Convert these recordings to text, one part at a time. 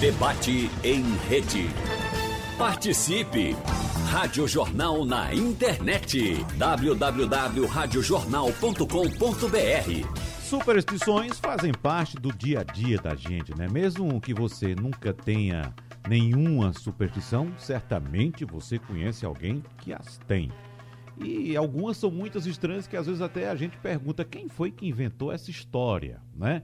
Debate em rede. Participe! Rádio Jornal na internet. www.radiojornal.com.br Superstições fazem parte do dia a dia da gente, né? Mesmo que você nunca tenha nenhuma superstição, certamente você conhece alguém que as tem. E algumas são muitas estranhas que às vezes até a gente pergunta quem foi que inventou essa história, né?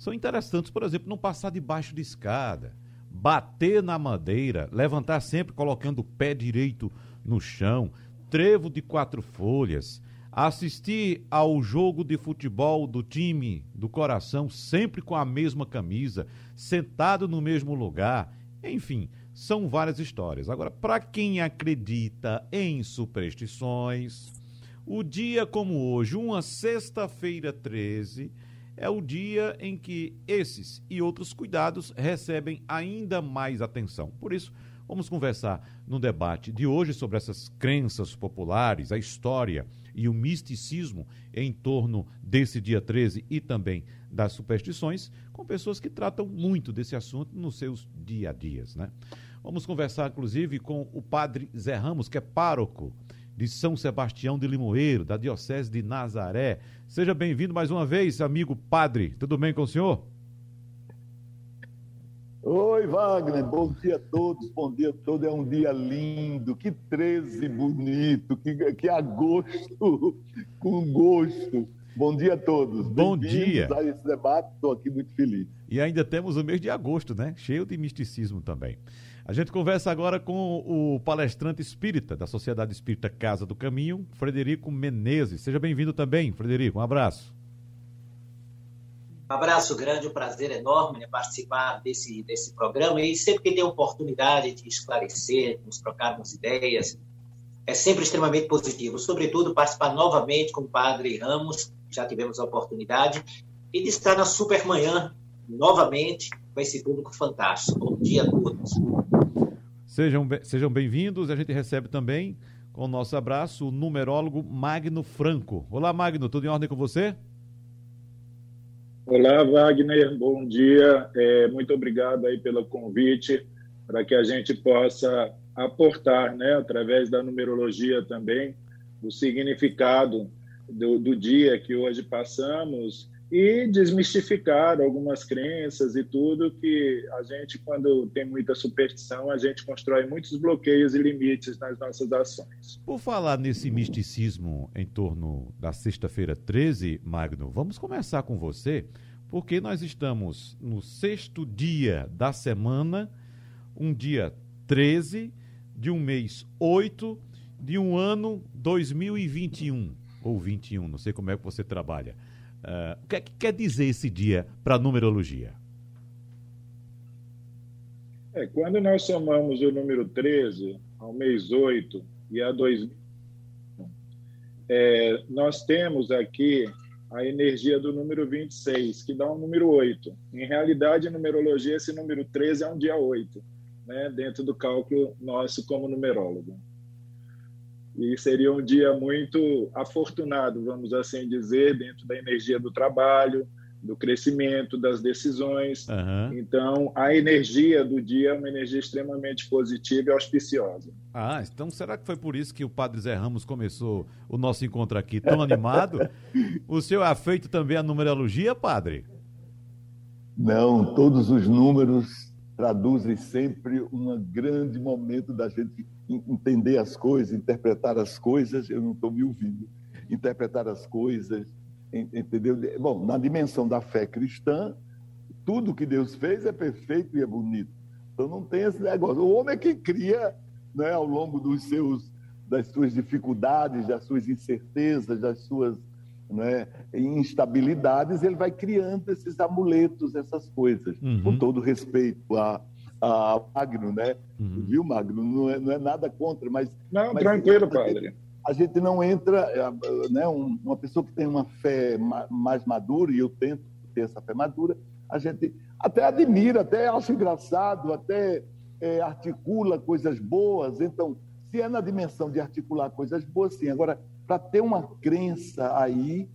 São interessantes, por exemplo, não passar debaixo de escada, bater na madeira, levantar sempre colocando o pé direito no chão, trevo de quatro folhas, assistir ao jogo de futebol do time do coração sempre com a mesma camisa, sentado no mesmo lugar, enfim, são várias histórias. Agora, para quem acredita em superstições, o dia como hoje, uma sexta-feira 13, é o dia em que esses e outros cuidados recebem ainda mais atenção. Por isso, vamos conversar no debate de hoje sobre essas crenças populares, a história e o misticismo em torno desse dia 13 e também das superstições, com pessoas que tratam muito desse assunto nos seus dia a dias, né? Vamos conversar, inclusive, com o padre Zé Ramos, que é pároco de São Sebastião de Limoeiro, da Diocese de Nazaré. Seja bem-vindo mais uma vez, amigo padre. Tudo bem com o senhor? Oi, Wagner, bom dia a todos, bom dia a todos. É um dia lindo, que 13 bonito, que, que agosto com gosto. Bom dia a todos. Bom dia. a esse debate, estou aqui muito feliz. E ainda temos o mês de agosto, né? Cheio de misticismo também. A gente conversa agora com o palestrante espírita da Sociedade Espírita Casa do Caminho, Frederico Menezes. Seja bem-vindo também, Frederico. Um abraço. Um abraço grande, um prazer enorme né, participar desse, desse programa e sempre que tem oportunidade de esclarecer, nos trocarmos ideias, é sempre extremamente positivo. Sobretudo participar novamente com o Padre Ramos, já tivemos a oportunidade, e de estar na Supermanhã novamente com esse público fantástico. Bom dia a todos. Sejam, sejam bem-vindos. A gente recebe também, com o nosso abraço, o numerólogo Magno Franco. Olá, Magno, tudo em ordem com você? Olá, Wagner, bom dia. É, muito obrigado aí pelo convite para que a gente possa aportar, né, através da numerologia também, o significado do, do dia que hoje passamos e desmistificar algumas crenças e tudo que a gente, quando tem muita superstição, a gente constrói muitos bloqueios e limites nas nossas ações. Por falar nesse misticismo em torno da sexta-feira 13, Magno, vamos começar com você porque nós estamos no sexto dia da semana, um dia 13 de um mês 8 de um ano 2021 ou 21, não sei como é que você trabalha. Uh, o que, é que quer dizer esse dia para a numerologia? É, quando nós somamos o número 13 ao mês 8 e a 2000, é, nós temos aqui a energia do número 26, que dá um número 8. Em realidade, em numerologia, esse número 13 é um dia 8, né, dentro do cálculo nosso como numerólogo. E seria um dia muito afortunado, vamos assim dizer, dentro da energia do trabalho, do crescimento, das decisões. Uhum. Então, a energia do dia é uma energia extremamente positiva e auspiciosa. Ah, então será que foi por isso que o Padre Zé Ramos começou o nosso encontro aqui tão animado? o senhor é afeito também à numerologia, Padre? Não, todos os números traduzem sempre um grande momento da gente entender as coisas, interpretar as coisas. Eu não estou me ouvindo. Interpretar as coisas, entendeu? Bom, na dimensão da fé cristã, tudo que Deus fez é perfeito e é bonito. Então não tem esse negócio. O homem é que cria, né, ao longo dos seus das suas dificuldades, das suas incertezas, das suas né, instabilidades, ele vai criando esses amuletos, essas coisas, uhum. com todo respeito a, a Magno, né? Uhum. Viu, Magno? Não é, não é nada contra, mas. Não, mas tranquilo, padre a gente não entra, é, né, uma pessoa que tem uma fé mais madura, e eu tento ter essa fé madura, a gente até admira, até acha engraçado, até é, articula coisas boas. Então, se é na dimensão de articular coisas boas, sim. Agora, para ter uma crença aí,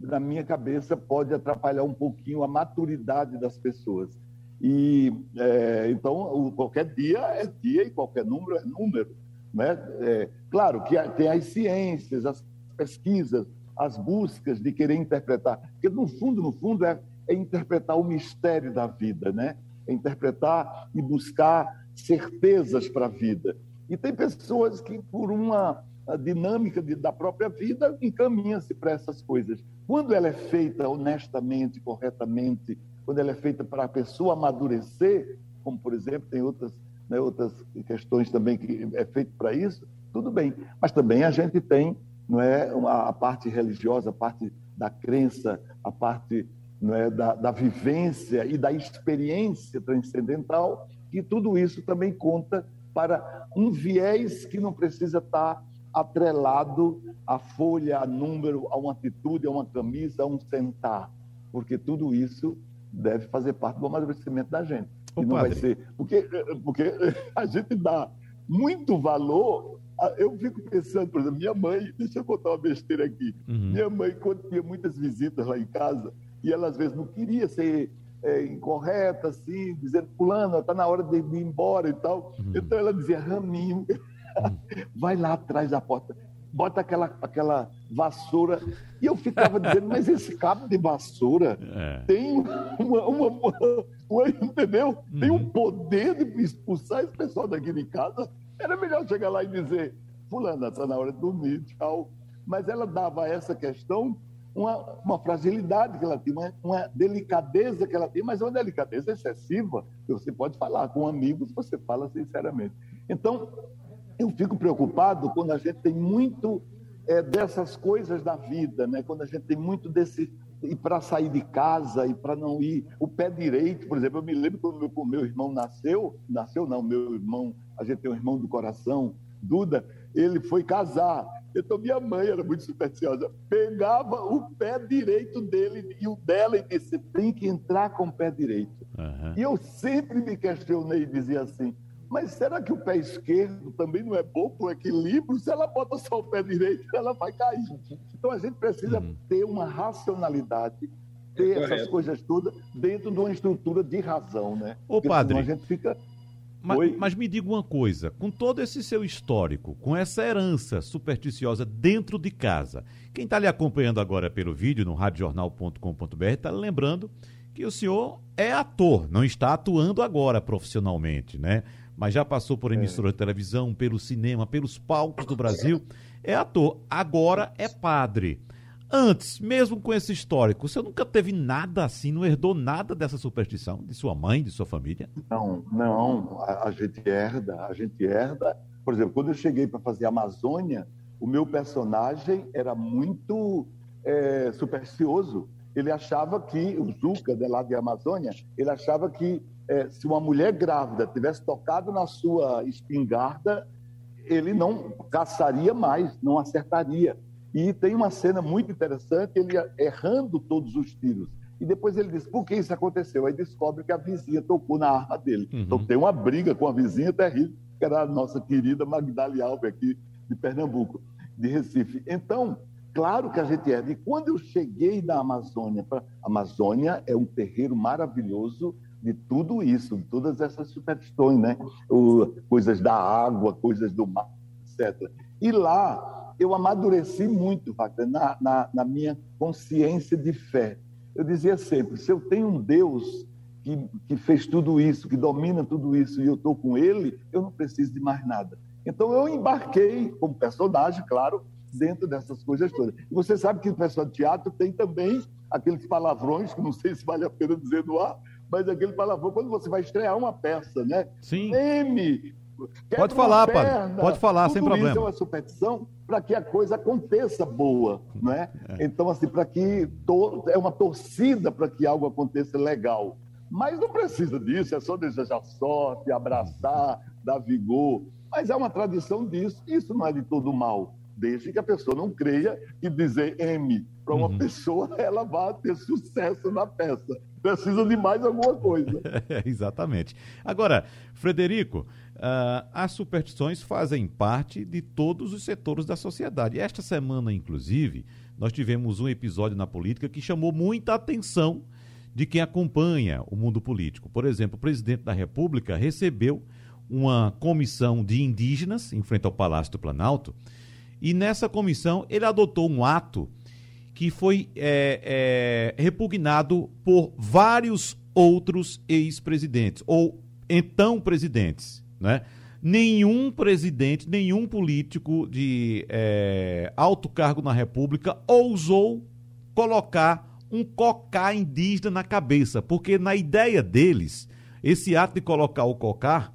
na minha cabeça, pode atrapalhar um pouquinho a maturidade das pessoas. E é, então qualquer dia é dia e qualquer número é número. Né? É, claro que tem as ciências, as pesquisas, as buscas de querer interpretar, porque no fundo, no fundo é, é interpretar o mistério da vida, né? É interpretar e buscar certezas para a vida. E tem pessoas que por uma dinâmica de, da própria vida encaminha-se para essas coisas. Quando ela é feita honestamente, corretamente, quando ela é feita para a pessoa amadurecer, como por exemplo tem outras né, outras questões também que é feito para isso, tudo bem. Mas também a gente tem não é, a parte religiosa, a parte da crença, a parte não é, da, da vivência e da experiência transcendental, e tudo isso também conta para um viés que não precisa estar atrelado à folha, a número, a uma atitude, a uma camisa, a um sentar, porque tudo isso deve fazer parte do amadurecimento da gente. Ô, e não padre. vai ser. Porque, porque a gente dá muito valor. Eu fico pensando, por exemplo, minha mãe, deixa eu contar uma besteira aqui. Uhum. Minha mãe, quando tinha muitas visitas lá em casa, e ela às vezes não queria ser é, incorreta, assim, dizendo, fulano, está na hora de ir embora e tal. Uhum. Então ela dizia, Raminho, uhum. vai lá atrás da porta bota aquela, aquela vassoura. E eu ficava dizendo, mas esse cabo de vassoura é. tem uma, uma, uma, uma, entendeu? Uhum. Tem um uhum. poder de expulsar esse pessoal daqui de casa. Era melhor chegar lá e dizer, fulana, está na hora de dormir, tchau. Mas ela dava a essa questão uma, uma fragilidade que ela tinha, uma, uma, delicadeza que ela tinha, mas é uma delicadeza excessiva, que você pode falar com amigos, você fala sinceramente. Então, eu fico preocupado quando a gente tem muito é, dessas coisas da vida, né? quando a gente tem muito desse. E para sair de casa e para não ir. O pé direito, por exemplo, eu me lembro quando meu, meu irmão nasceu, nasceu não, meu irmão, a gente tem um irmão do coração, Duda, ele foi casar. Então minha mãe era muito supersticiosa, pegava o pé direito dele e o dela e disse: tem que entrar com o pé direito. Uhum. E eu sempre me questionei e dizia assim: mas será que o pé esquerdo também não é bom para o equilíbrio? Se ela bota só o pé direito, ela vai cair. Então a gente precisa uhum. ter uma racionalidade, ter é essas coisas todas dentro de uma estrutura de razão, né? Ô, Porque padre. a gente fica. Mas, mas, me diga uma coisa, com todo esse seu histórico, com essa herança supersticiosa dentro de casa, quem está lhe acompanhando agora pelo vídeo no radiojornal.com.br está lembrando que o senhor é ator, não está atuando agora profissionalmente, né? Mas já passou por emissora é. de televisão, pelo cinema, pelos palcos do Brasil. É ator, agora é padre. Antes, mesmo com esse histórico, você nunca teve nada assim, não herdou nada dessa superstição de sua mãe, de sua família? Não, não. A, a gente herda, a gente herda. Por exemplo, quando eu cheguei para fazer Amazônia, o meu personagem era muito é, supersticioso. Ele achava que, o Zuca, de lá de Amazônia, ele achava que é, se uma mulher grávida tivesse tocado na sua espingarda, ele não caçaria mais, não acertaria. E tem uma cena muito interessante, ele errando todos os tiros. E depois ele diz, por que isso aconteceu? Aí descobre que a vizinha tocou na arma dele. Uhum. Então tem uma briga com a vizinha terrível, que era a nossa querida Magdalena Alves aqui de Pernambuco, de Recife. Então, claro que a gente é. E quando eu cheguei da Amazônia, pra... a Amazônia é um terreiro maravilhoso, de tudo isso, de todas essas superstições, né? O, coisas da água, coisas do mar, etc. E lá eu amadureci muito, Wagner, na, na, na minha consciência de fé. Eu dizia sempre: se eu tenho um Deus que, que fez tudo isso, que domina tudo isso, e eu estou com Ele, eu não preciso de mais nada. Então eu embarquei como personagem, claro, dentro dessas coisas todas. E você sabe que o pessoal de teatro tem também aqueles palavrões, que não sei se vale a pena dizer no ar, mas aquele palavrão, quando você vai estrear uma peça, né? Sim. Meme, Pode falar, perna. Pode falar, sem problema. Isso é uma superstição para que a coisa aconteça boa, né? É. Então, assim, para que to... é uma torcida para que algo aconteça legal. Mas não precisa disso, é só desejar sorte, abraçar, dar vigor. Mas é uma tradição disso. Isso não é de todo mal, desde que a pessoa não creia que dizer M para uma uhum. pessoa ela vai ter sucesso na peça precisa de mais alguma coisa. Exatamente. Agora, Frederico, uh, as superstições fazem parte de todos os setores da sociedade. Esta semana, inclusive, nós tivemos um episódio na política que chamou muita atenção de quem acompanha o mundo político. Por exemplo, o presidente da República recebeu uma comissão de indígenas em frente ao Palácio do Planalto e nessa comissão ele adotou um ato que foi é, é, repugnado por vários outros ex-presidentes ou então presidentes, né? Nenhum presidente, nenhum político de é, alto cargo na República ousou colocar um cocá indígena na cabeça, porque na ideia deles, esse ato de colocar o cocá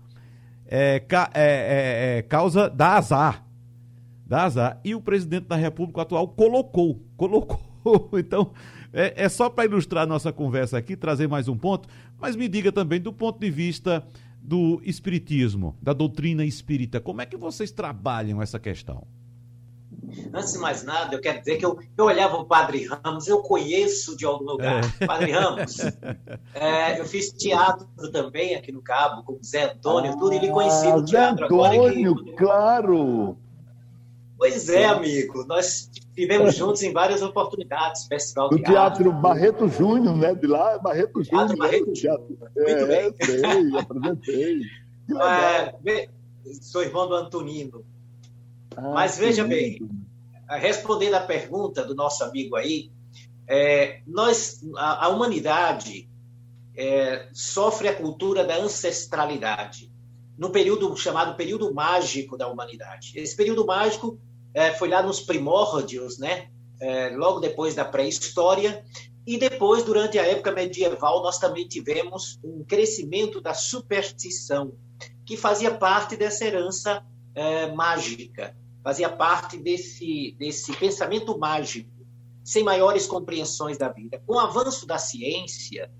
é, é, é, é, causa da azar. Dá azar. E o presidente da República atual colocou, colocou. Então, é, é só para ilustrar a nossa conversa aqui, trazer mais um ponto, mas me diga também do ponto de vista do espiritismo, da doutrina espírita, como é que vocês trabalham essa questão? Antes de mais nada, eu quero dizer que eu, eu olhava o Padre Ramos, eu conheço de algum lugar. É. Padre Ramos, é, eu fiz teatro também aqui no Cabo, com o Zé Antônio, ah, tudo, ele conhecia o teatro Antônio, agora. Que... claro! Pois é, amigo, nós Vivemos juntos em várias oportunidades, festival do teatro. teatro Barreto Júnior, né? De lá, Barreto Júnior. Teatro Barreto Júnior. Muito é, bem. Sei, apresentei. É, sou irmão do Antonino. Ah, Mas veja bem, respondendo à pergunta do nosso amigo aí, é, nós, a, a humanidade é, sofre a cultura da ancestralidade no período chamado período mágico da humanidade. Esse período mágico é, foi lá nos primórdios, né? É, logo depois da pré-história, e depois, durante a época medieval, nós também tivemos um crescimento da superstição, que fazia parte dessa herança é, mágica, fazia parte desse, desse pensamento mágico, sem maiores compreensões da vida. Com o avanço da ciência,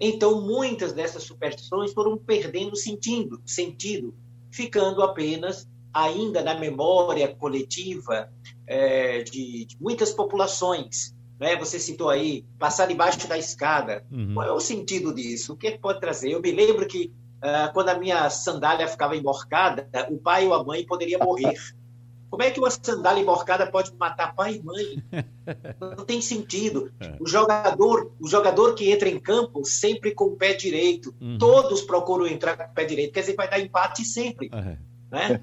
então muitas dessas superstições foram perdendo sentido, sentido ficando apenas ainda na memória coletiva é, de, de, muitas populações. Né? Você citou aí, passar debaixo da escada. Uhum. Qual é o sentido disso? O que, é que pode trazer? Eu me lembro que uh, quando a minha sandália ficava emborcada, o pai ou a mãe poderia morrer. Como é que uma sandália emborcada pode matar pai e mãe? Não tem sentido. É. O jogador, o jogador que entra em campo sempre com o pé direito. Uhum. Todos procuram entrar com o pé direito. Quer dizer, vai dar empate sempre. Uhum né?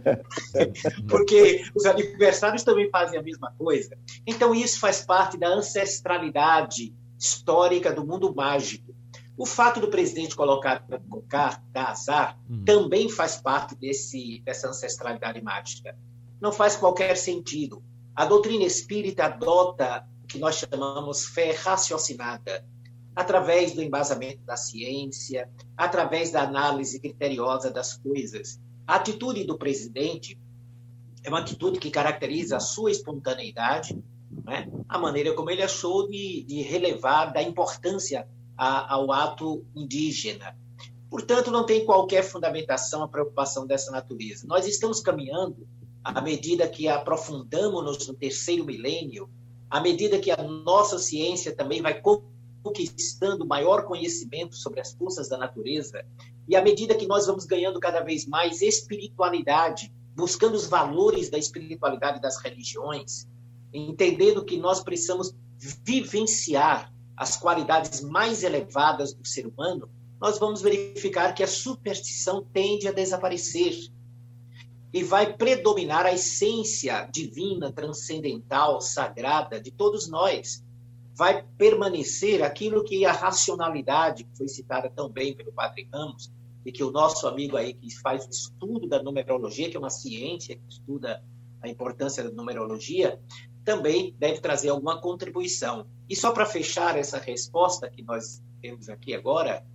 Porque os adversários também fazem a mesma coisa. Então, isso faz parte da ancestralidade histórica do mundo mágico. O fato do presidente colocar da azar hum. também faz parte desse, dessa ancestralidade mágica. Não faz qualquer sentido. A doutrina espírita adota o que nós chamamos fé raciocinada, através do embasamento da ciência, através da análise criteriosa das coisas. A atitude do presidente é uma atitude que caracteriza a sua espontaneidade, né? a maneira como ele achou de, de relevar da importância a, ao ato indígena. Portanto, não tem qualquer fundamentação a preocupação dessa natureza. Nós estamos caminhando, à medida que aprofundamos no terceiro milênio, à medida que a nossa ciência também vai conquistando maior conhecimento sobre as forças da natureza, e à medida que nós vamos ganhando cada vez mais espiritualidade, buscando os valores da espiritualidade das religiões, entendendo que nós precisamos vivenciar as qualidades mais elevadas do ser humano, nós vamos verificar que a superstição tende a desaparecer e vai predominar a essência divina, transcendental, sagrada de todos nós, vai permanecer aquilo que a racionalidade, que foi citada tão bem pelo Padre Ramos, e que o nosso amigo aí que faz o estudo da numerologia, que é uma ciência que estuda a importância da numerologia, também deve trazer alguma contribuição. E só para fechar essa resposta que nós temos aqui agora,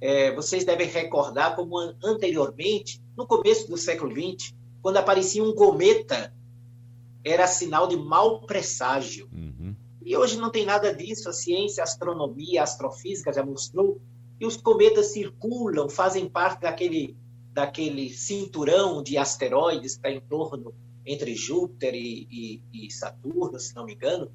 é, vocês devem recordar como anteriormente, no começo do século XX, quando aparecia um cometa, era sinal de mau presságio. Uhum. E hoje não tem nada disso. A ciência, a astronomia, a astrofísica já mostrou que os cometas circulam, fazem parte daquele, daquele cinturão de asteroides que está em torno entre Júpiter e, e, e, Saturno, se não me engano,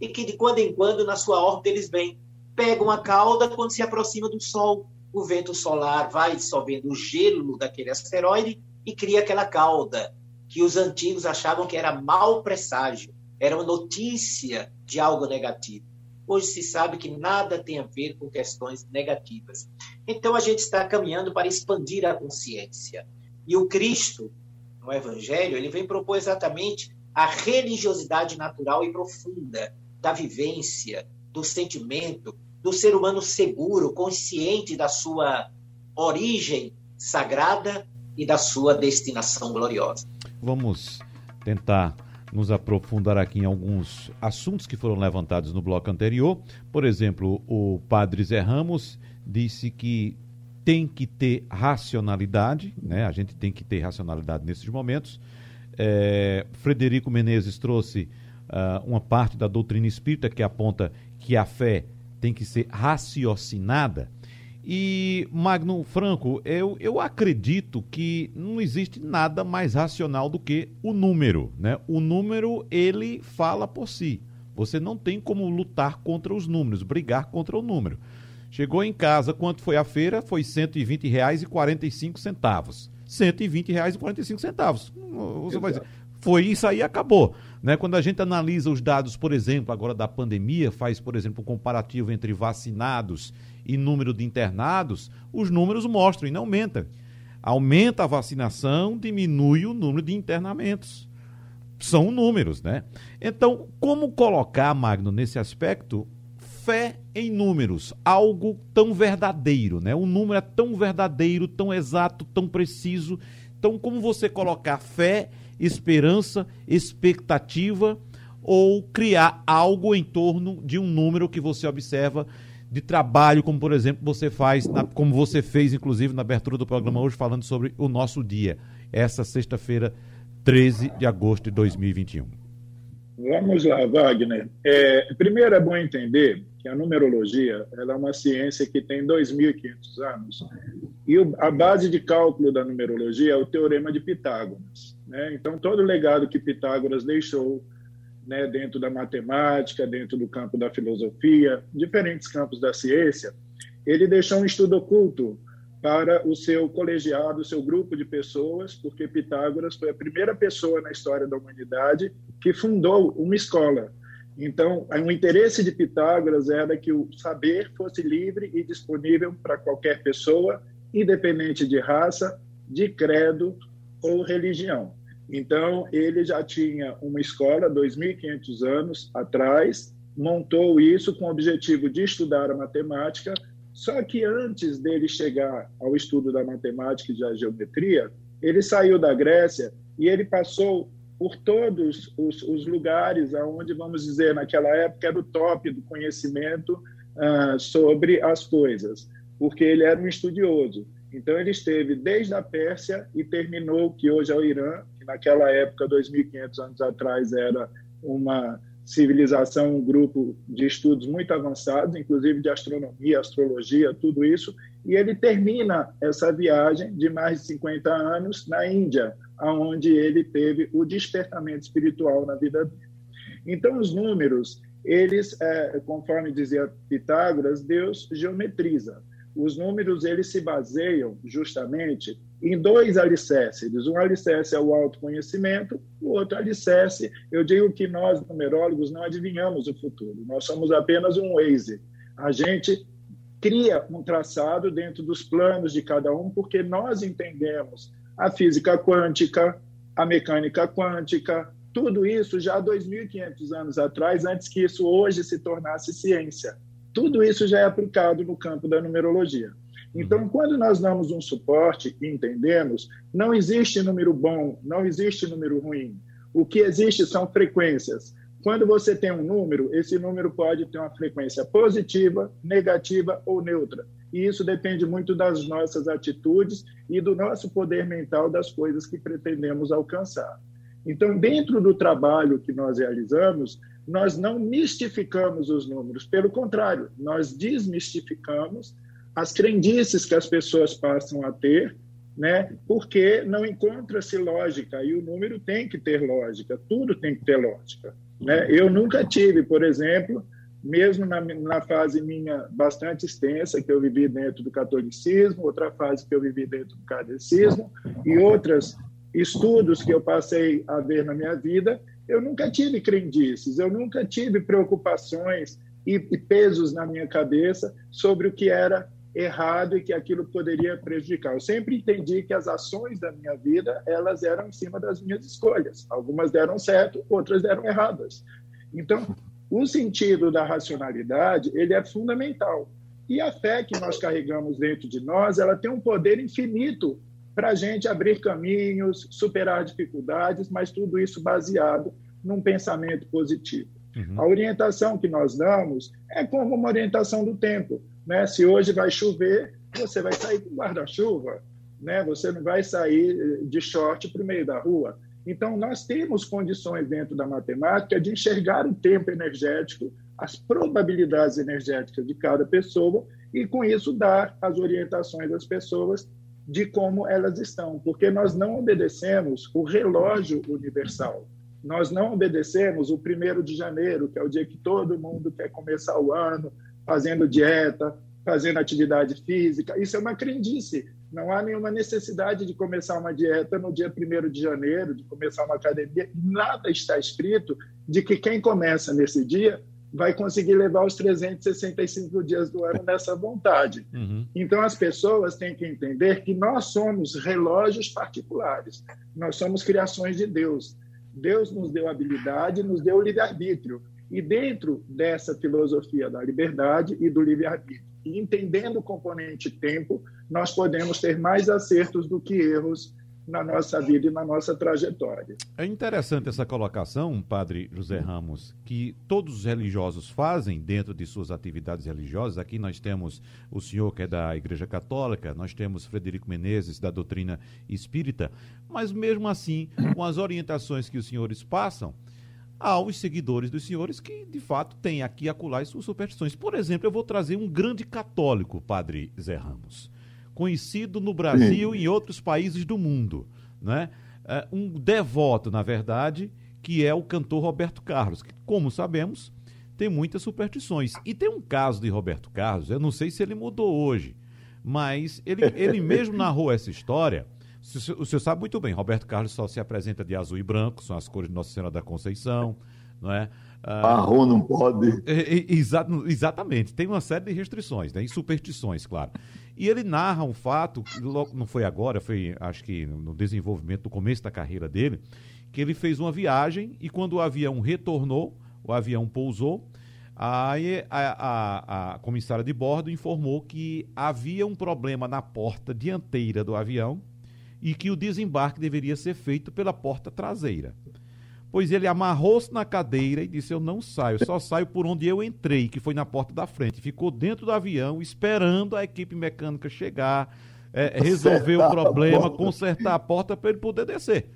e que de quando em quando na sua órbita eles vêm, pegam a cauda quando se aproxima do Sol. O vento solar vai dissolvendo o gelo daquele asteroide e cria aquela cauda que os antigos achavam que era mau presságio, era uma notícia de algo negativo. Hoje se sabe que nada tem a ver com questões negativas. Então a gente está caminhando para expandir a consciência. E o Cristo, no Evangelho, ele vem propor exatamente a religiosidade natural e profunda da vivência, do sentimento, do ser humano seguro, consciente da sua origem sagrada e da sua destinação gloriosa. Vamos tentar nos aprofundar aqui em alguns assuntos que foram levantados no bloco anterior. Por exemplo, o padre Zé Ramos disse que tem que ter racionalidade, né? A gente tem que ter racionalidade nesses momentos. É, Frederico Menezes trouxe uh, uma parte da doutrina espírita que aponta que a fé tem que ser raciocinada. E, Magno Franco, eu, eu acredito que não existe nada mais racional do que o número. Né? O número, ele fala por si. Você não tem como lutar contra os números, brigar contra o número. Chegou em casa, quanto foi a feira? Foi R$ 120,45. R$ 120,45. Você vai dizer, foi isso aí acabou. Né? Quando a gente analisa os dados, por exemplo, agora da pandemia, faz, por exemplo, um comparativo entre vacinados e número de internados, os números mostram e não aumentam. Aumenta a vacinação, diminui o número de internamentos. São números, né? Então, como colocar, Magno, nesse aspecto, fé em números, algo tão verdadeiro, né? O número é tão verdadeiro, tão exato, tão preciso. Então, como você colocar fé, esperança, expectativa ou criar algo em torno de um número que você observa de trabalho, como por exemplo você faz, na, como você fez inclusive na abertura do programa hoje, falando sobre o nosso dia, essa sexta-feira, 13 de agosto de 2021. Vamos lá, Wagner. É, primeiro é bom entender que a numerologia ela é uma ciência que tem 2.500 anos e o, a base de cálculo da numerologia é o teorema de Pitágoras. Né? Então, todo o legado que Pitágoras deixou né, dentro da matemática, dentro do campo da filosofia, diferentes campos da ciência, ele deixou um estudo oculto para o seu colegiado, o seu grupo de pessoas, porque Pitágoras foi a primeira pessoa na história da humanidade que fundou uma escola. Então, o interesse de Pitágoras era que o saber fosse livre e disponível para qualquer pessoa, independente de raça, de credo ou religião. Então, ele já tinha uma escola 2.500 anos atrás, montou isso com o objetivo de estudar a matemática, só que antes dele chegar ao estudo da matemática e da geometria, ele saiu da Grécia e ele passou por todos os, os lugares aonde, vamos dizer, naquela época era o top do conhecimento uh, sobre as coisas, porque ele era um estudioso. Então, ele esteve desde a Pérsia e terminou, que hoje é o Irã, que naquela época, 2.500 anos atrás, era uma civilização, um grupo de estudos muito avançados, inclusive de astronomia, astrologia, tudo isso, e ele termina essa viagem de mais de 50 anos na Índia, aonde ele teve o despertamento espiritual na vida dele. Então, os números, eles, é, conforme dizia Pitágoras, Deus geometriza os números eles se baseiam justamente em dois alicerces. Um alicerce é o autoconhecimento, o outro alicerce, eu digo que nós, numerólogos, não adivinhamos o futuro, nós somos apenas um Waze. A gente cria um traçado dentro dos planos de cada um, porque nós entendemos a física quântica, a mecânica quântica, tudo isso já há 2.500 anos atrás, antes que isso hoje se tornasse ciência. Tudo isso já é aplicado no campo da numerologia. Então, uhum. quando nós damos um suporte e entendemos, não existe número bom, não existe número ruim. O que existe são frequências. Quando você tem um número, esse número pode ter uma frequência positiva, negativa ou neutra. E isso depende muito das nossas atitudes e do nosso poder mental das coisas que pretendemos alcançar. Então, dentro do trabalho que nós realizamos, nós não mistificamos os números, pelo contrário, nós desmistificamos as crendices que as pessoas passam a ter, né? Porque não encontra-se lógica e o número tem que ter lógica, tudo tem que ter lógica, né? Eu nunca tive, por exemplo, mesmo na, na fase minha bastante extensa que eu vivi dentro do catolicismo, outra fase que eu vivi dentro do kardecismo e outros estudos que eu passei a ver na minha vida, eu nunca tive crendices, eu nunca tive preocupações e, e pesos na minha cabeça sobre o que era errado e que aquilo poderia prejudicar. Eu sempre entendi que as ações da minha vida, elas eram em cima das minhas escolhas. Algumas deram certo, outras deram erradas. Então, o sentido da racionalidade, ele é fundamental. E a fé que nós carregamos dentro de nós, ela tem um poder infinito para a gente abrir caminhos, superar dificuldades, mas tudo isso baseado num pensamento positivo. Uhum. A orientação que nós damos é como uma orientação do tempo. Né? Se hoje vai chover, você vai sair com guarda-chuva, né? você não vai sair de short para o meio da rua. Então, nós temos condições dentro da matemática de enxergar o tempo energético, as probabilidades energéticas de cada pessoa e, com isso, dar as orientações às pessoas de como elas estão, porque nós não obedecemos o relógio universal. Nós não obedecemos o primeiro de janeiro, que é o dia que todo mundo quer começar o ano fazendo dieta, fazendo atividade física. Isso é uma crendice. Não há nenhuma necessidade de começar uma dieta no dia 1 de janeiro, de começar uma academia. Nada está escrito de que quem começa nesse dia vai conseguir levar os 365 dias do ano nessa vontade. Uhum. Então, as pessoas têm que entender que nós somos relógios particulares, nós somos criações de Deus. Deus nos deu habilidade, nos deu livre-arbítrio. E dentro dessa filosofia da liberdade e do livre-arbítrio, entendendo o componente tempo, nós podemos ter mais acertos do que erros na nossa vida e na nossa trajetória. É interessante essa colocação, Padre José Ramos, que todos os religiosos fazem dentro de suas atividades religiosas. Aqui nós temos o senhor que é da Igreja Católica, nós temos Frederico Menezes da doutrina espírita, mas mesmo assim, com as orientações que os senhores passam, há os seguidores dos senhores que, de fato, têm aqui acolá as suas superstições. Por exemplo, eu vou trazer um grande católico, Padre Zé Ramos conhecido no Brasil Sim. e em outros países do mundo. Né? É um devoto, na verdade, que é o cantor Roberto Carlos, que, como sabemos, tem muitas superstições. E tem um caso de Roberto Carlos, eu não sei se ele mudou hoje, mas ele, ele mesmo narrou essa história. O senhor sabe muito bem, Roberto Carlos só se apresenta de azul e branco, são as cores de Nossa Senhora da Conceição, não é? Marrom não pode. Exa exatamente, tem uma série de restrições, né? E superstições, claro. E ele narra um fato, não foi agora, foi acho que no desenvolvimento, no começo da carreira dele, que ele fez uma viagem e quando o avião retornou, o avião pousou, aí a, a, a comissária de bordo informou que havia um problema na porta dianteira do avião e que o desembarque deveria ser feito pela porta traseira pois ele amarrou-se na cadeira e disse: Eu não saio, só saio por onde eu entrei, que foi na porta da frente. Ficou dentro do avião esperando a equipe mecânica chegar, é, resolver o problema, consertar a porta para ele poder descer.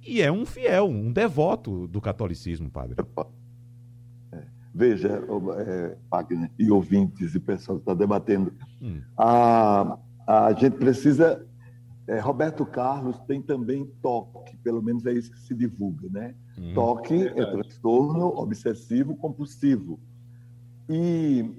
E é um fiel, um devoto do catolicismo, padre. É, veja, é, Wagner e ouvintes e pessoal que está debatendo, hum. a, a gente precisa. É, Roberto Carlos tem também toque, pelo menos é isso que se divulga, né? Hum, Toque é, é transtorno obsessivo compulsivo. E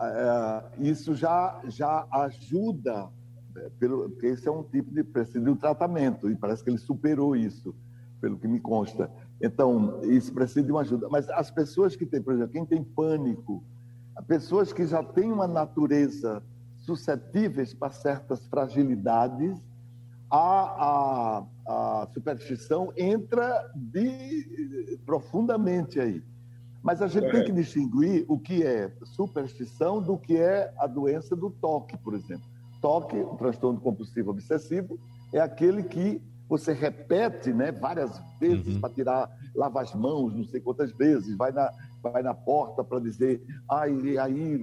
uh, isso já, já ajuda, é, pelo, porque esse é um tipo de precisa de um tratamento, e parece que ele superou isso, pelo que me consta. Então, isso precisa de uma ajuda. Mas as pessoas que têm, por exemplo, quem tem pânico, pessoas que já têm uma natureza suscetíveis para certas fragilidades, a, a, a superstição entra de, profundamente aí. Mas a gente é. tem que distinguir o que é superstição do que é a doença do toque, por exemplo. Toque, o transtorno compulsivo obsessivo, é aquele que você repete né, várias vezes uhum. para tirar, lava as mãos, não sei quantas vezes, vai na, vai na porta para dizer, ai, aí,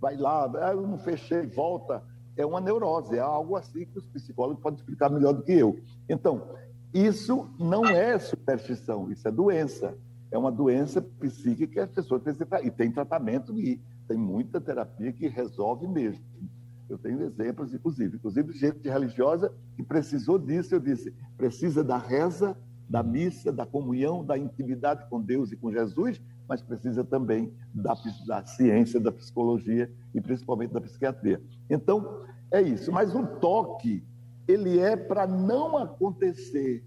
vai lá, eu não fechei, volta é uma neurose, é algo assim que os psicólogos podem explicar melhor do que eu. Então, isso não é superstição, isso é doença. É uma doença psíquica que as pessoas precisam e tem tratamento e tem muita terapia que resolve mesmo. Eu tenho exemplos, inclusive, inclusive gente religiosa que precisou disso. Eu disse, precisa da reza, da missa, da comunhão, da intimidade com Deus e com Jesus, mas precisa também da, da ciência, da psicologia e principalmente da psiquiatria. Então, é isso. Mas o toque, ele é para não acontecer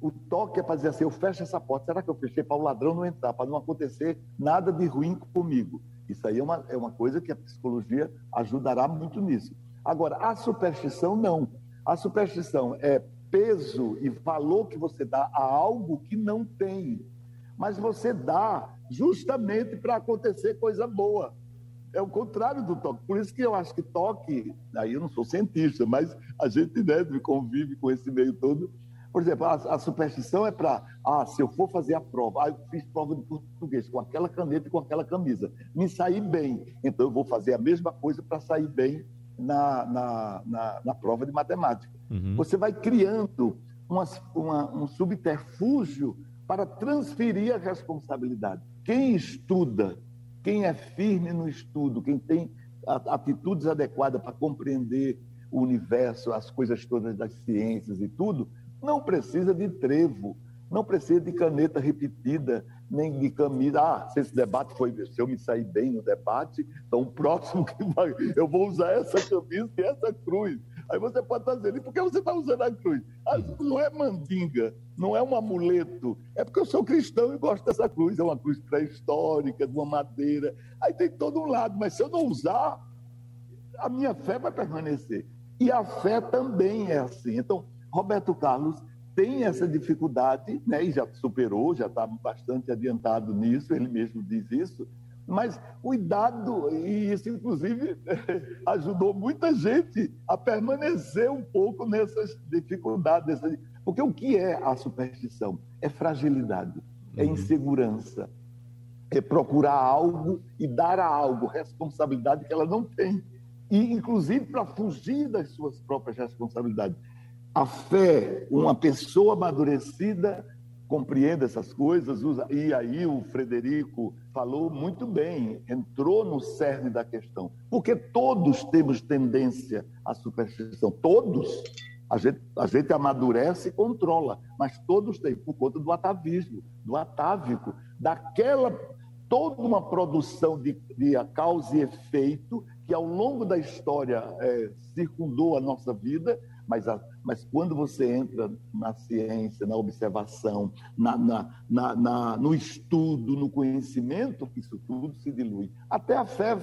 O toque é para dizer assim: eu fecho essa porta. Será que eu fechei para o ladrão não entrar, para não acontecer nada de ruim comigo? Isso aí é uma, é uma coisa que a psicologia ajudará muito nisso. Agora, a superstição não. A superstição é peso e valor que você dá a algo que não tem. Mas você dá justamente para acontecer coisa boa. É o contrário do toque. Por isso que eu acho que toque, aí eu não sou cientista, mas a gente né, convive com esse meio todo. Por exemplo, a, a superstição é para, ah, se eu for fazer a prova, ah, eu fiz prova de português com aquela caneta e com aquela camisa, me saí bem, então eu vou fazer a mesma coisa para sair bem na, na, na, na, prova de matemática. Uhum. Você vai criando uma, um subterfúgio para transferir a responsabilidade. Quem estuda quem é firme no estudo, quem tem atitudes adequadas para compreender o universo, as coisas todas das ciências e tudo, não precisa de trevo, não precisa de caneta repetida, nem de camisa. Ah, se esse debate foi, se eu me sair bem no debate, então o próximo que vai, eu vou usar essa camisa e essa cruz. Aí você pode estar dizendo, e por que você está usando a cruz? Ah, não é mandinga, não é um amuleto, é porque eu sou cristão e gosto dessa cruz. É uma cruz pré-histórica, de uma madeira. Aí tem todo um lado, mas se eu não usar, a minha fé vai permanecer. E a fé também é assim. Então, Roberto Carlos tem essa dificuldade, né, e já superou, já está bastante adiantado nisso, ele mesmo diz isso, mas cuidado, e isso inclusive ajudou muita gente a permanecer um pouco nessas dificuldades. Porque o que é a superstição? É fragilidade, é uhum. insegurança, é procurar algo e dar a algo responsabilidade que ela não tem. E, inclusive, para fugir das suas próprias responsabilidades. A fé, uma pessoa amadurecida, compreende essas coisas, e aí o Frederico falou muito bem, entrou no cerne da questão, porque todos temos tendência à superstição, todos. A gente, a gente amadurece e controla, mas todos têm, por conta do atavismo, do atávico, daquela toda uma produção de, de causa e efeito que ao longo da história é, circundou a nossa vida mas, a, mas quando você entra na ciência, na observação, na, na, na, na, no estudo, no conhecimento, isso tudo se dilui. Até a fé,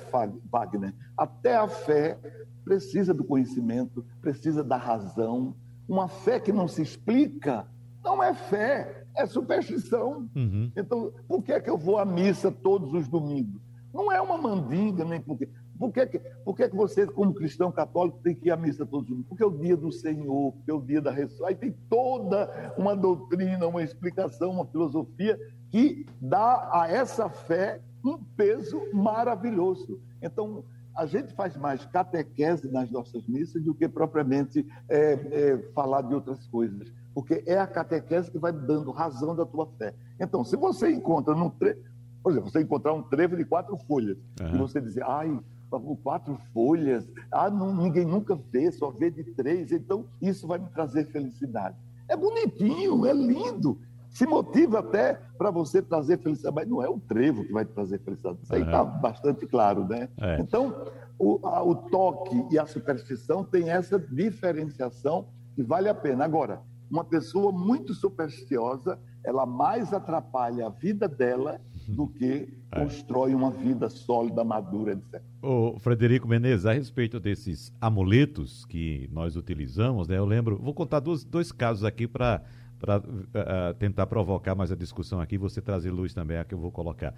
Wagner, até a fé precisa do conhecimento, precisa da razão. Uma fé que não se explica não é fé, é superstição. Uhum. Então, por que é que eu vou à missa todos os domingos? Não é uma mandinga, nem porque. Por que, por que, que você, como cristão católico, tem que ir à missa todos os domingos? Porque é o dia do Senhor, porque é o dia da ressurreição. Aí tem toda uma doutrina, uma explicação, uma filosofia que dá a essa fé um peso maravilhoso. Então, a gente faz mais catequese nas nossas missas do que propriamente é, é, falar de outras coisas. Porque é a catequese que vai dando razão da tua fé. Então, se você encontra num trevo, por exemplo, você encontrar um trevo de quatro folhas, uhum. e você dizer, ai, quatro folhas, ah, não, ninguém nunca vê, só vê de três, então isso vai me trazer felicidade. É bonitinho, é lindo, se motiva até para você trazer felicidade, mas não é o trevo que vai trazer felicidade. Isso aí está uhum. bastante claro, né? É. Então, o, a, o toque e a superstição têm essa diferenciação que vale a pena. Agora, uma pessoa muito supersticiosa, ela mais atrapalha a vida dela do que é. constrói uma vida sólida, madura, etc. O Frederico Menezes, a respeito desses amuletos que nós utilizamos, né, eu lembro, vou contar dois, dois casos aqui para para uh, eh, tentar provocar mais a discussão aqui, você trazer luz também a que eu vou colocar.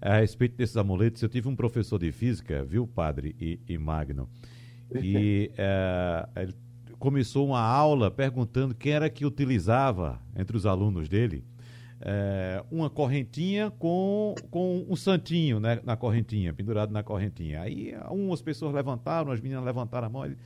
A respeito desses amuletos, eu tive um professor de física, viu, padre e, e Magno, e uh, ele começou uma aula perguntando quem era que utilizava entre os alunos dele é, uma correntinha com, com um santinho né, na correntinha, pendurado na correntinha. Aí umas pessoas levantaram, as meninas levantaram a mão. Ele,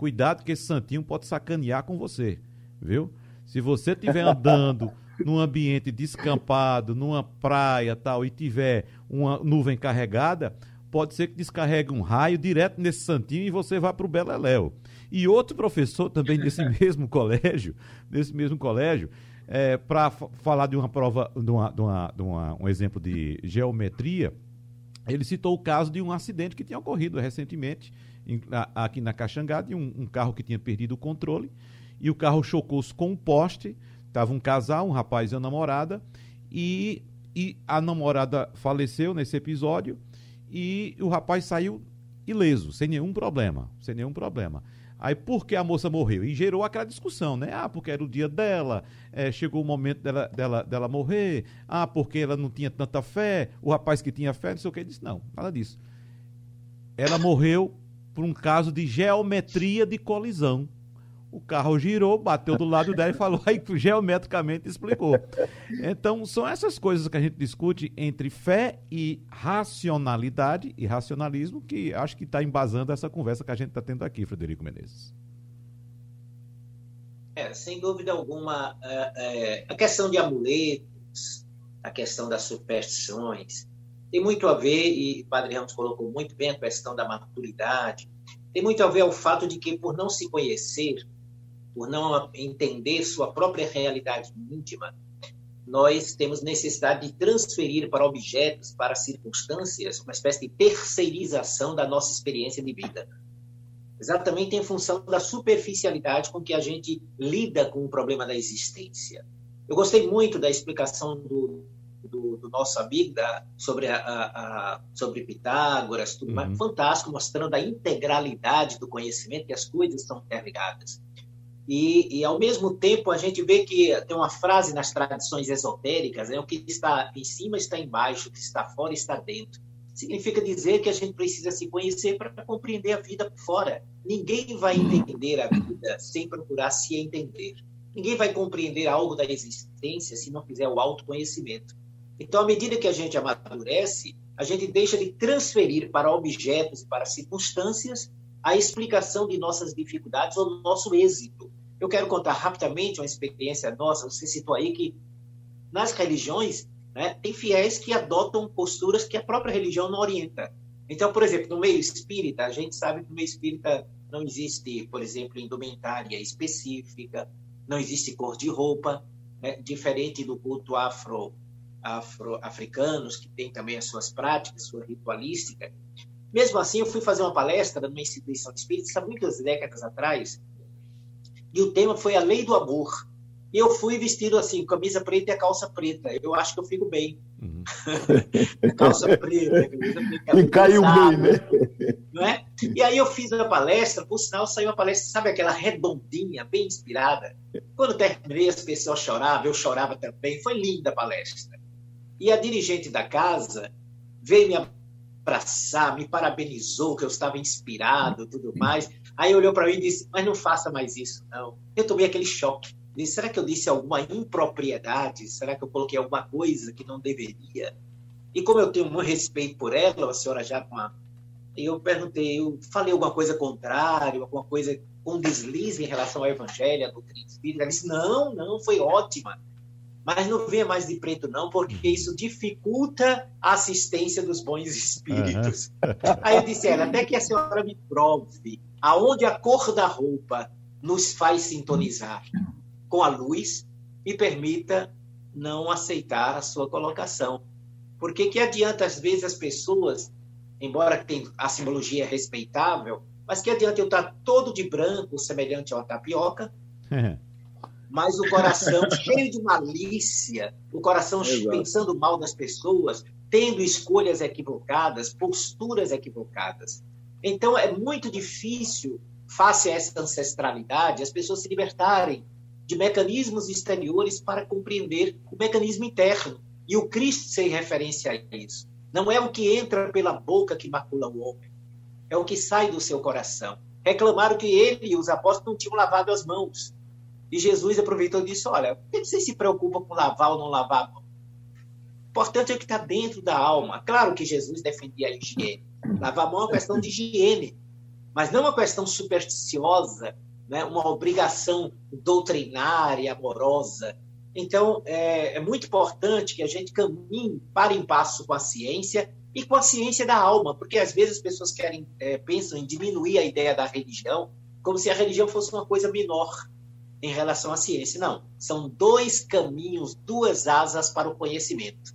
Cuidado que esse santinho pode sacanear com você, viu? Se você estiver andando num ambiente descampado, numa praia tal, e tiver uma nuvem carregada, pode ser que descarregue um raio direto nesse santinho e você vá para o Beleléu. E outro professor também desse mesmo colégio, desse mesmo colégio, é, para falar de uma prova, de, uma, de, uma, de uma, um exemplo de geometria, ele citou o caso de um acidente que tinha ocorrido recentemente em, a, aqui na Caxangá, de um, um, carro que tinha perdido o controle e o carro chocou-se com um poste, Tava um casal, um rapaz e uma namorada, e, e a namorada faleceu nesse episódio, e o rapaz saiu ileso, sem nenhum problema, sem nenhum problema. Aí, por que a moça morreu? E gerou aquela discussão, né? Ah, porque era o dia dela, é, chegou o momento dela, dela, dela morrer, ah, porque ela não tinha tanta fé, o rapaz que tinha fé, não sei o que, disse, não, nada disso. Ela morreu por um caso de geometria de colisão. O carro girou, bateu do lado dela e falou, aí geometricamente explicou. Então, são essas coisas que a gente discute entre fé e racionalidade e racionalismo que acho que está embasando essa conversa que a gente está tendo aqui, Frederico Menezes. É, sem dúvida alguma, é, é, a questão de amuletos, a questão das superstições, tem muito a ver, e o Padre Ramos colocou muito bem a questão da maturidade, tem muito a ver ao fato de que, por não se conhecer, por não entender sua própria realidade íntima, nós temos necessidade de transferir para objetos, para circunstâncias, uma espécie de terceirização da nossa experiência de vida. Exatamente em função da superficialidade com que a gente lida com o problema da existência. Eu gostei muito da explicação do, do, do nosso amigo da, sobre, a, a, sobre Pitágoras, tudo uhum. mais, fantástico, mostrando a integralidade do conhecimento, que as coisas estão interligadas. E, e, ao mesmo tempo, a gente vê que tem uma frase nas tradições esotéricas: né, o que está em cima está embaixo, o que está fora está dentro. Significa dizer que a gente precisa se conhecer para compreender a vida por fora. Ninguém vai entender a vida sem procurar se entender. Ninguém vai compreender algo da existência se não fizer o autoconhecimento. Então, à medida que a gente amadurece, a gente deixa de transferir para objetos e para circunstâncias a explicação de nossas dificuldades ou nosso êxito. Eu quero contar rapidamente uma experiência nossa. Você citou aí que nas religiões né, tem fiéis que adotam posturas que a própria religião não orienta. Então, por exemplo, no meio espírita, a gente sabe que no meio espírita não existe, por exemplo, indumentária específica, não existe cor de roupa, né, diferente do culto afro, afro africanos que tem também as suas práticas, sua ritualística. Mesmo assim, eu fui fazer uma palestra numa instituição espírita, muitas décadas atrás, e o tema foi a lei do amor. E eu fui vestido assim, camisa preta e a calça preta. Eu acho que eu fico bem. Uhum. calça preta, camisa preta. E caiu bem, né? Não é? E aí eu fiz a palestra, por sinal saiu uma palestra, sabe aquela redondinha, bem inspirada? Quando terminei, as pessoas choravam, eu chorava também. Foi linda a palestra. E a dirigente da casa veio me abraçar, me parabenizou, que eu estava inspirado tudo mais. Aí olhou para mim e disse: Mas não faça mais isso, não. Eu tomei aquele choque. Disse: Será que eu disse alguma impropriedade? Será que eu coloquei alguma coisa que não deveria? E como eu tenho muito respeito por ela, a senhora já com a. Eu perguntei, eu falei alguma coisa contrária, alguma coisa com deslize em relação ao evangelho, à doutrina espírita. Ela disse: Não, não, foi ótima. Mas não venha mais de preto, não, porque isso dificulta a assistência dos bons espíritos. Uhum. Aí eu disse: ela, até que a senhora me prove aonde a cor da roupa nos faz sintonizar com a luz e permita não aceitar a sua colocação. Porque que adianta, às vezes, as pessoas, embora a simbologia respeitável, mas que adianta eu estar todo de branco, semelhante a uma tapioca, mas o coração cheio de malícia, o coração Exato. pensando mal das pessoas, tendo escolhas equivocadas, posturas equivocadas. Então, é muito difícil, face a essa ancestralidade, as pessoas se libertarem de mecanismos exteriores para compreender o mecanismo interno. E o Cristo ser referência a isso. Não é o que entra pela boca que macula o homem, é o que sai do seu coração. Reclamaram que ele e os apóstolos não tinham lavado as mãos. E Jesus aproveitou e disse: Olha, por que você se preocupa com lavar ou não lavar a mão? O importante é o que está dentro da alma. Claro que Jesus defendia a higiene. Lavar a mão é uma questão de higiene, mas não uma questão supersticiosa, né? uma obrigação doutrinária, amorosa. Então, é, é muito importante que a gente caminhe para em passo com a ciência e com a ciência da alma, porque às vezes as pessoas querem é, pensam em diminuir a ideia da religião como se a religião fosse uma coisa menor em relação à ciência. Não, são dois caminhos, duas asas para o conhecimento.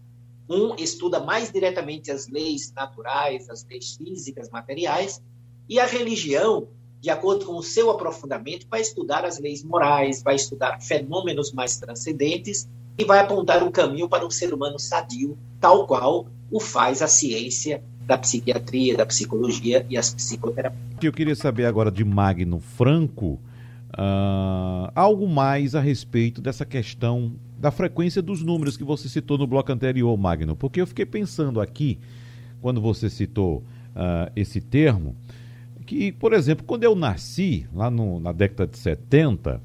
Um estuda mais diretamente as leis naturais, as leis físicas, materiais, e a religião de acordo com o seu aprofundamento, vai estudar as leis morais, vai estudar fenômenos mais transcendentes e vai apontar um caminho para um ser humano sadio, tal qual o faz a ciência da psiquiatria, da psicologia e as psicoterapias. Eu queria saber agora de Magno Franco uh, algo mais a respeito dessa questão da frequência dos números que você citou no bloco anterior, Magno, porque eu fiquei pensando aqui, quando você citou uh, esse termo, que, por exemplo, quando eu nasci, lá no, na década de 70,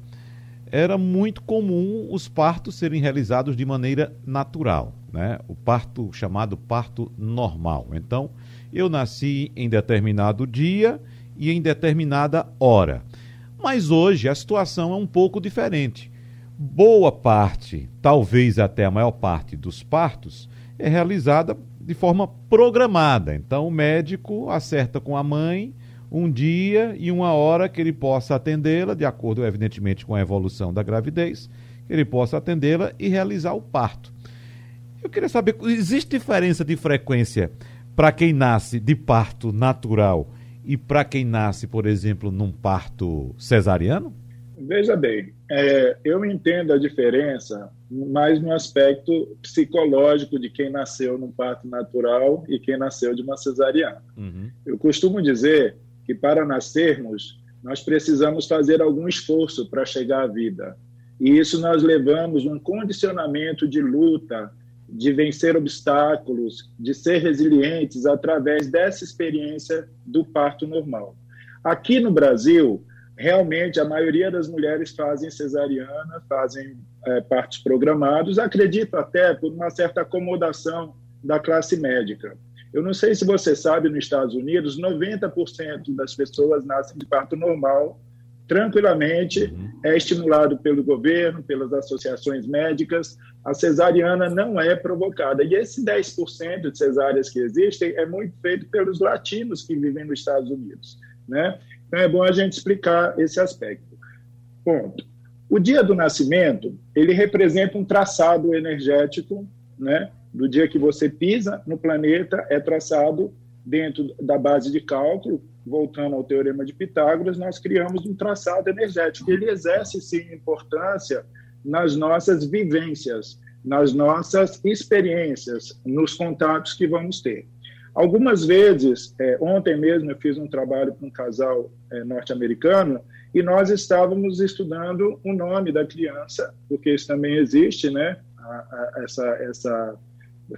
era muito comum os partos serem realizados de maneira natural, né? O parto chamado parto normal. Então, eu nasci em determinado dia e em determinada hora. Mas hoje a situação é um pouco diferente. Boa parte, talvez até a maior parte dos partos é realizada de forma programada. Então, o médico acerta com a mãe um dia e uma hora que ele possa atendê-la, de acordo, evidentemente, com a evolução da gravidez, que ele possa atendê-la e realizar o parto. Eu queria saber, existe diferença de frequência para quem nasce de parto natural e para quem nasce, por exemplo, num parto cesariano? Veja bem, é, eu entendo a diferença mais no aspecto psicológico de quem nasceu num parto natural e quem nasceu de uma cesariana. Uhum. Eu costumo dizer que para nascermos, nós precisamos fazer algum esforço para chegar à vida. E isso nós levamos um condicionamento de luta, de vencer obstáculos, de ser resilientes através dessa experiência do parto normal. Aqui no Brasil, realmente a maioria das mulheres fazem cesariana, fazem é, partos programados, acredito até por uma certa acomodação da classe médica. Eu não sei se você sabe, nos Estados Unidos, 90% das pessoas nascem de parto normal, tranquilamente, uhum. é estimulado pelo governo, pelas associações médicas. A cesariana não é provocada. E esse 10% de cesáreas que existem é muito feito pelos latinos que vivem nos Estados Unidos. Né? Então é bom a gente explicar esse aspecto. Ponto. O dia do nascimento, ele representa um traçado energético, né? do dia que você pisa no planeta, é traçado dentro da base de cálculo, voltando ao teorema de Pitágoras, nós criamos um traçado energético. Ele exerce, sim, importância nas nossas vivências, nas nossas experiências, nos contatos que vamos ter. Algumas vezes, é, ontem mesmo eu fiz um trabalho com um casal é, norte-americano e nós estávamos estudando o nome da criança, porque isso também existe, né? A, a, essa, essa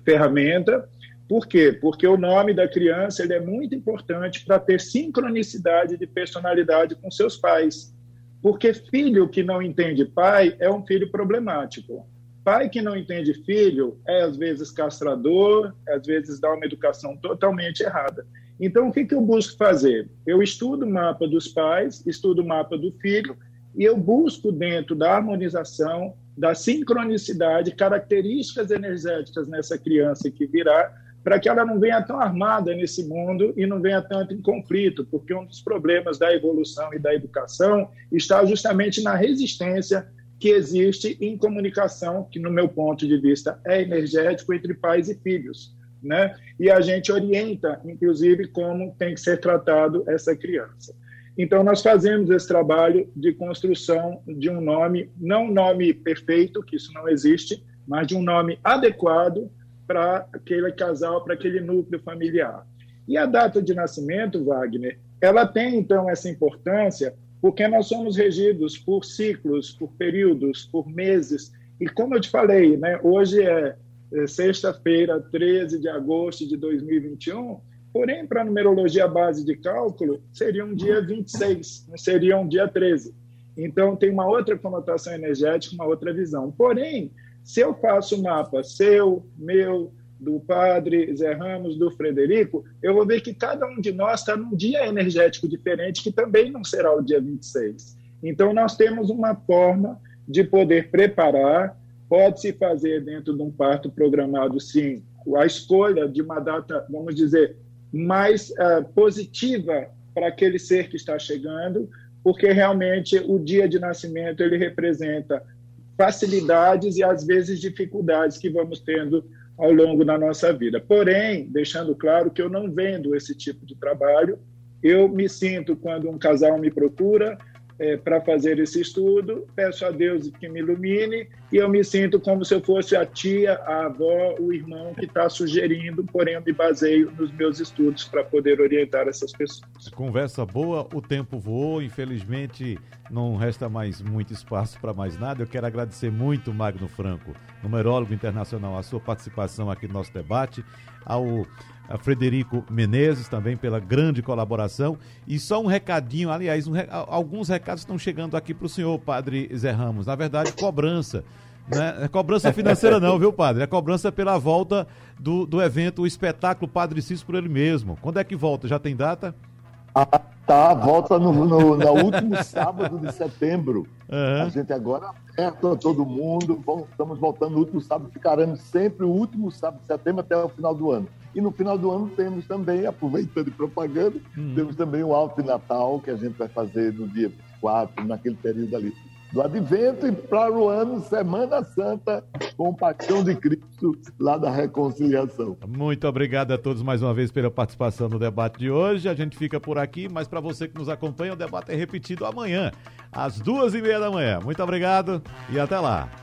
ferramenta. Por quê? Porque o nome da criança ele é muito importante para ter sincronicidade de personalidade com seus pais. Porque filho que não entende pai é um filho problemático. Pai que não entende filho é, às vezes, castrador, às vezes dá uma educação totalmente errada. Então, o que, que eu busco fazer? Eu estudo o mapa dos pais, estudo o mapa do filho, e eu busco, dentro da harmonização, da sincronicidade, características energéticas nessa criança que virá, para que ela não venha tão armada nesse mundo e não venha tanto em conflito, porque um dos problemas da evolução e da educação está justamente na resistência que existe em comunicação, que no meu ponto de vista é energético entre pais e filhos, né? E a gente orienta, inclusive, como tem que ser tratado essa criança. Então, nós fazemos esse trabalho de construção de um nome, não um nome perfeito, que isso não existe, mas de um nome adequado para aquele casal, para aquele núcleo familiar. E a data de nascimento, Wagner, ela tem, então, essa importância porque nós somos regidos por ciclos, por períodos, por meses. E como eu te falei, né, hoje é, é sexta-feira, 13 de agosto de 2021, Porém, para a numerologia base de cálculo, seria um dia 26, não seria um dia 13. Então, tem uma outra conotação energética, uma outra visão. Porém, se eu faço o mapa seu, meu, do padre Zé Ramos, do Frederico, eu vou ver que cada um de nós está num dia energético diferente, que também não será o dia 26. Então, nós temos uma forma de poder preparar, pode-se fazer dentro de um parto programado, sim, a escolha de uma data, vamos dizer, mais uh, positiva para aquele ser que está chegando, porque realmente o dia de nascimento ele representa facilidades e às vezes dificuldades que vamos tendo ao longo da nossa vida. Porém, deixando claro que eu não vendo esse tipo de trabalho, Eu me sinto, quando um casal me procura, é, para fazer esse estudo, peço a Deus que me ilumine e eu me sinto como se eu fosse a tia, a avó, o irmão que está sugerindo, porém eu me baseio nos meus estudos para poder orientar essas pessoas. Conversa boa, o tempo voou, infelizmente não resta mais muito espaço para mais nada. Eu quero agradecer muito, Magno Franco, numerólogo internacional, a sua participação aqui no nosso debate, ao a Frederico Menezes também pela grande colaboração. E só um recadinho, aliás, um, alguns recados estão chegando aqui para o senhor, padre Zé Ramos. Na verdade, cobrança. Né? É cobrança financeira não, viu, padre? É cobrança pela volta do, do evento, o espetáculo Padre Cis por ele mesmo. Quando é que volta? Já tem data? Ah, tá, volta no, no, no último sábado de setembro. Uhum. A gente agora aperta todo mundo, estamos voltando no último sábado, ficaremos sempre o último sábado de setembro até o final do ano. E no final do ano temos também, aproveitando e propaganda, uhum. temos também o Alto Natal, que a gente vai fazer no dia 4, naquele período ali do Advento e para o ano Semana Santa com Paixão de Cristo lá da Reconciliação. Muito obrigado a todos mais uma vez pela participação no debate de hoje. A gente fica por aqui, mas para você que nos acompanha, o debate é repetido amanhã, às duas e meia da manhã. Muito obrigado e até lá.